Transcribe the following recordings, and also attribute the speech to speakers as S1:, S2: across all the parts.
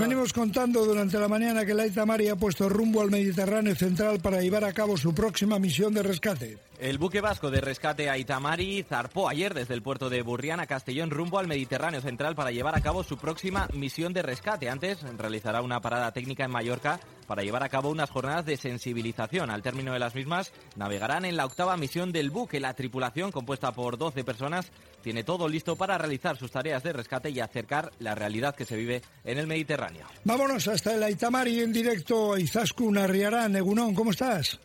S1: Venimos contando durante la mañana que la Itamari ha puesto rumbo al Mediterráneo central para llevar a cabo su próxima misión de rescate.
S2: El buque vasco de rescate Aitamari zarpó ayer desde el puerto de Burriana, Castellón, rumbo al Mediterráneo central para llevar a cabo su próxima misión de rescate. Antes realizará una parada técnica en Mallorca para llevar a cabo unas jornadas de sensibilización. Al término de las mismas, navegarán en la octava misión del buque. La tripulación, compuesta por 12 personas, tiene todo listo para realizar sus tareas de rescate y acercar la realidad que se vive en el Mediterráneo.
S1: Vámonos hasta el Aitamari en directo. Izaskun Arriarán, Egunón, ¿cómo estás?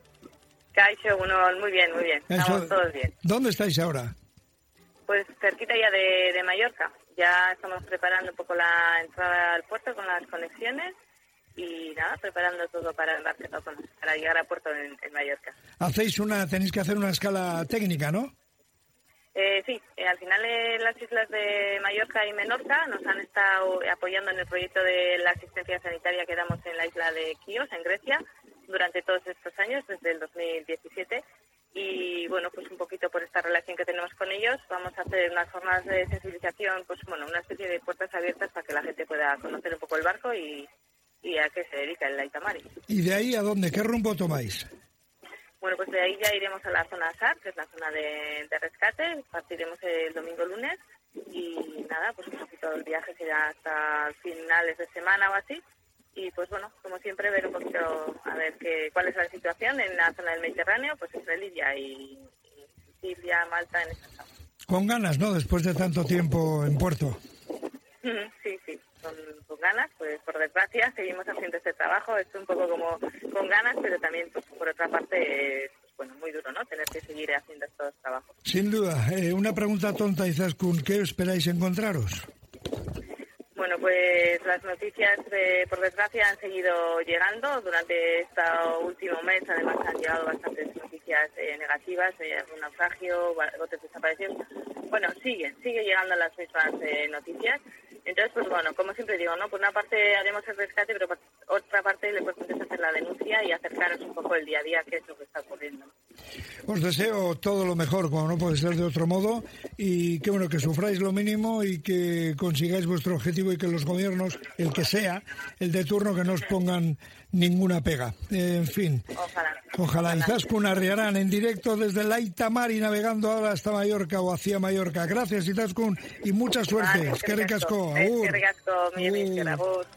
S3: Egunón, muy bien, muy bien. Estamos todos bien.
S1: ¿Dónde estáis ahora?
S3: Pues cerquita ya de, de Mallorca. Ya estamos preparando un poco la entrada al puerto con las conexiones y nada, preparando todo para para llegar a puerto en, en, Mallorca.
S1: Hacéis una, tenéis que hacer una escala técnica, ¿no?
S3: Eh, sí, eh, al final eh, las islas de Mallorca y Menorca nos han estado apoyando en el proyecto de la asistencia sanitaria que damos en la isla de Chios, en Grecia, durante todos estos años, desde el 2017. Y bueno, pues un poquito por esta relación que tenemos con ellos, vamos a hacer unas jornadas de sensibilización, pues bueno, una especie de puertas abiertas para que la gente pueda conocer un poco el barco y, y a qué se dedica el Aitamari.
S1: ¿Y de ahí a dónde? ¿Qué rumbo tomáis?
S3: Bueno, pues de ahí ya iremos a la zona SAR, que es la zona de, rescate. Partiremos el domingo lunes y nada, pues un poquito el viaje será hasta finales de semana o así. Y pues bueno, como siempre, ver un poquito a ver qué, cuál es la situación en la zona del Mediterráneo, pues entre Libia y, Sicilia, Malta, en esa zona.
S1: Con ganas, ¿no? Después de tanto tiempo en puerto.
S3: Sí, sí con, ganas, pues por desgracia seguimos haciendo este trabajo, es un poco como con ganas, pero también pues, por otra parte, pues, bueno, muy duro, ¿no? Tener que seguir haciendo estos trabajos.
S1: Sin duda. Eh, una pregunta tonta, Izaskun, ¿qué esperáis encontraros?
S3: Pues las noticias, por desgracia, han seguido llegando. Durante este último mes, además, han llegado bastantes noticias eh, negativas, algún naufragio, botes desaparecidos. Bueno, siguen, sigue llegando las mismas eh, noticias. Entonces, pues bueno, como siempre digo, ¿no? Por una parte haremos el rescate, pero por otra parte lo importante es hacer la denuncia y acercaros un poco el día a día, qué es lo que está ocurriendo.
S1: Os deseo todo lo mejor, como no puede ser de otro modo, y que bueno, que sufráis lo mínimo y que consigáis vuestro objetivo y que los gobiernos, el que sea, el de turno, que no os pongan ninguna pega. en fin.
S3: Ojalá.
S1: Ojalá. Izaskun Arriarán en directo desde la y navegando ahora hasta Mallorca o hacia Mallorca. Gracias, Izaskun, y mucha suerte. Es que
S3: ricasco. Es que ricasco, mi